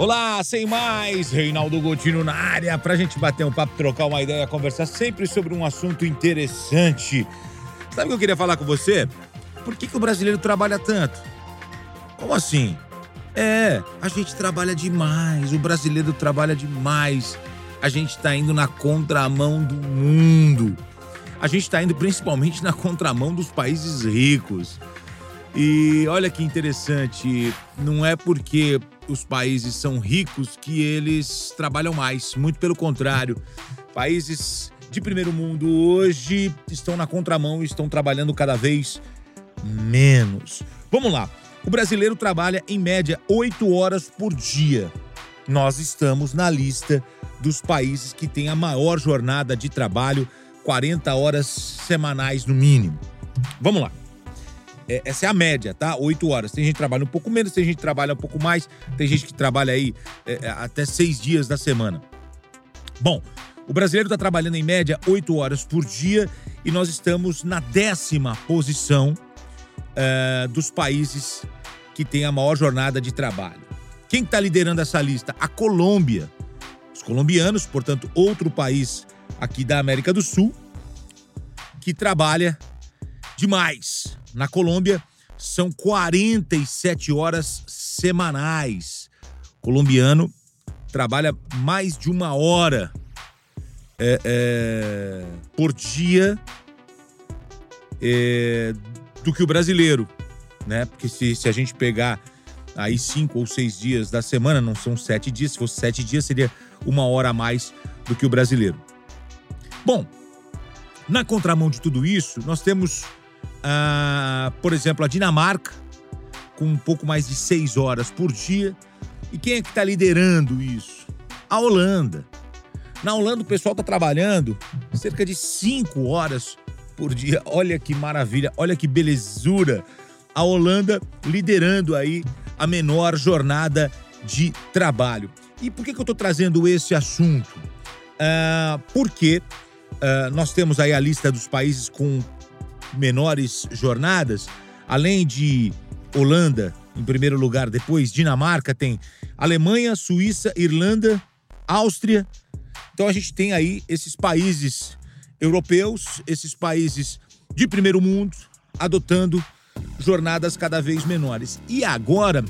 Olá, sem mais, Reinaldo Gotino na área pra gente bater um papo, trocar uma ideia, conversar sempre sobre um assunto interessante. Sabe o que eu queria falar com você? Por que, que o brasileiro trabalha tanto? Como assim? É, a gente trabalha demais, o brasileiro trabalha demais. A gente tá indo na contramão do mundo. A gente tá indo principalmente na contramão dos países ricos. E olha que interessante, não é porque os países são ricos que eles trabalham mais, muito pelo contrário. Países de primeiro mundo hoje estão na contramão e estão trabalhando cada vez menos. Vamos lá. O brasileiro trabalha em média 8 horas por dia. Nós estamos na lista dos países que têm a maior jornada de trabalho, 40 horas semanais no mínimo. Vamos lá. É, essa é a média, tá? 8 horas. Tem gente que trabalha um pouco menos, tem gente que trabalha um pouco mais, tem gente que trabalha aí é, é até seis dias da semana. Bom, o brasileiro está trabalhando em média 8 horas por dia e nós estamos na décima posição é, dos países que têm a maior jornada de trabalho. Quem está liderando essa lista? A Colômbia. Os colombianos, portanto, outro país aqui da América do Sul, que trabalha demais. Na Colômbia, são 47 horas semanais. O colombiano trabalha mais de uma hora é, é, por dia é, do que o brasileiro, né? Porque se, se a gente pegar aí cinco ou seis dias da semana, não são sete dias. Se fosse sete dias, seria uma hora a mais do que o brasileiro. Bom, na contramão de tudo isso, nós temos ah, por exemplo, a Dinamarca, com um pouco mais de seis horas por dia. E quem é que está liderando isso? A Holanda. Na Holanda, o pessoal está trabalhando cerca de cinco horas por dia. Olha que maravilha, olha que belezura. A Holanda liderando aí a menor jornada de trabalho. E por que, que eu estou trazendo esse assunto? Uh, porque uh, nós temos aí a lista dos países com menores jornadas, além de Holanda em primeiro lugar, depois Dinamarca, tem Alemanha, Suíça, Irlanda, Áustria. Então a gente tem aí esses países europeus, esses países de primeiro mundo, adotando jornadas cada vez menores. E agora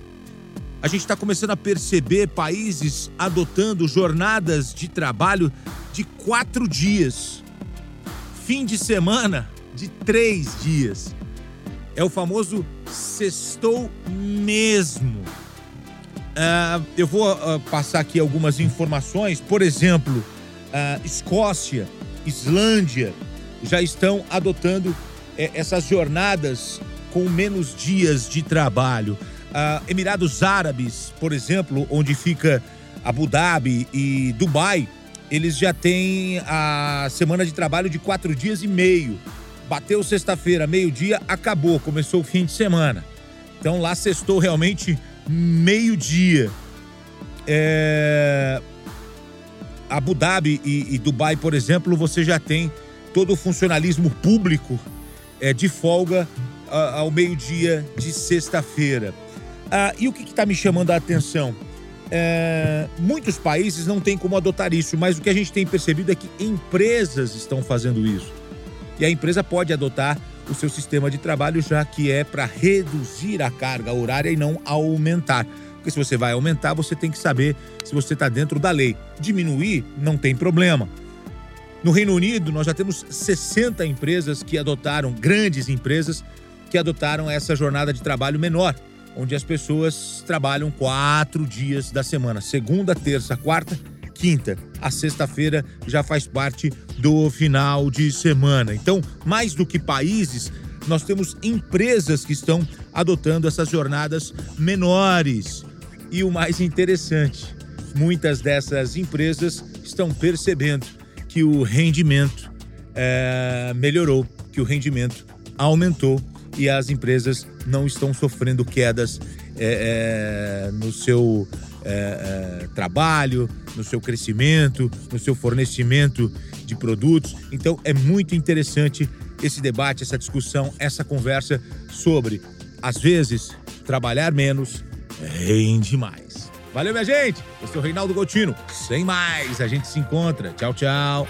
a gente está começando a perceber países adotando jornadas de trabalho de quatro dias. Fim de semana de três dias. É o famoso sextou mesmo. Uh, eu vou uh, passar aqui algumas informações. Por exemplo, uh, Escócia, Islândia já estão adotando eh, essas jornadas com menos dias de trabalho. Emirados Árabes, por exemplo, onde fica Abu Dhabi e Dubai, eles já têm a semana de trabalho de quatro dias e meio. Bateu sexta-feira, meio-dia, acabou, começou o fim de semana. Então lá sextou realmente meio-dia. É... Abu Dhabi e, e, Dubai, por exemplo, você já tem todo o funcionalismo público é, de folga a, ao meio-dia de sexta-feira. Ah, e o que está me chamando a atenção? É, muitos países não têm como adotar isso, mas o que a gente tem percebido é que empresas estão fazendo isso e a empresa pode adotar o seu sistema de trabalho, já que é para reduzir a carga horária e não aumentar. Porque se você vai aumentar, você tem que saber se você está dentro da lei. Diminuir não tem problema. No Reino Unido, nós já temos 60 empresas que adotaram, grandes empresas, que adotaram essa jornada de trabalho menor, onde as pessoas trabalham quatro dias da semana, segunda, terça, quarta quinta. A sexta-feira já faz parte do final de semana. Então, mais do que países, nós temos empresas que estão adotando essas jornadas menores. E o mais interessante, muitas dessas empresas estão percebendo que o rendimento é, melhorou, que o rendimento aumentou e as empresas não estão sofrendo quedas é, é, no seu é, é, trabalho, no seu crescimento, no seu fornecimento de produtos. Então é muito interessante esse debate, essa discussão, essa conversa sobre, às vezes, trabalhar menos rende mais. Valeu, minha gente. Eu sou o Reinaldo Gotino. Sem mais, a gente se encontra. Tchau, tchau.